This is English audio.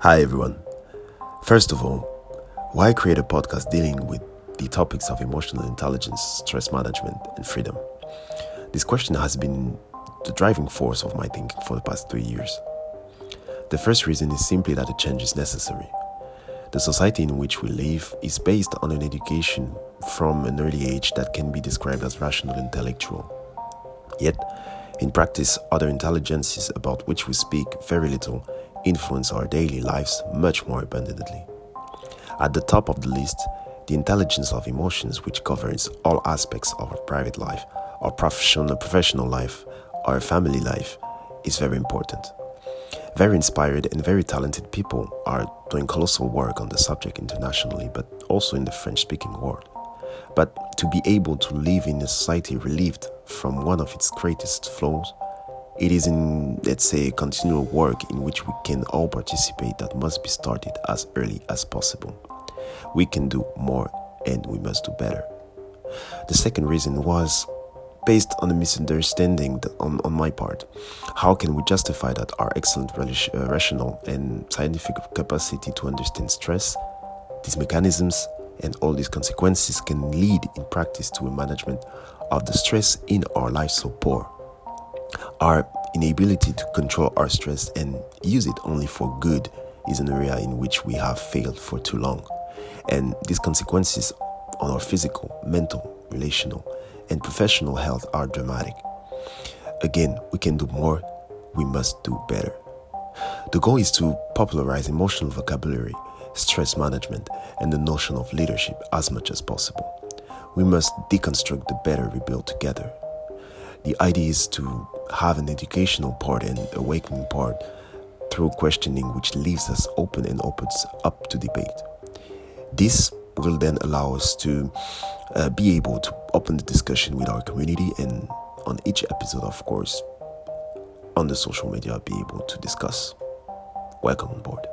Hi, everyone. First of all, why create a podcast dealing with the topics of emotional intelligence, stress management, and freedom? This question has been the driving force of my thinking for the past three years. The first reason is simply that a change is necessary. The society in which we live is based on an education from an early age that can be described as rational and intellectual. Yet, in practice, other intelligences about which we speak very little influence our daily lives much more abundantly. At the top of the list, the intelligence of emotions, which governs all aspects of our private life, our professional, professional life, our family life, is very important. Very inspired and very talented people are doing colossal work on the subject internationally, but also in the French speaking world. But to be able to live in a society relieved from one of its greatest flaws, it is in, let's say, continual work in which we can all participate that must be started as early as possible. We can do more and we must do better. The second reason was based on a misunderstanding on, on my part. How can we justify that our excellent uh, rational and scientific capacity to understand stress, these mechanisms, and all these consequences can lead in practice to a management of the stress in our life so poor? Our inability to control our stress and use it only for good is an area in which we have failed for too long. And these consequences on our physical, mental, relational, and professional health are dramatic. Again, we can do more, we must do better. The goal is to popularize emotional vocabulary, stress management, and the notion of leadership as much as possible. We must deconstruct the better we build together. The idea is to have an educational part and awakening part through questioning, which leaves us open and opens up to debate. This will then allow us to uh, be able to open the discussion with our community and on each episode, of course, on the social media, be able to discuss. Welcome on board.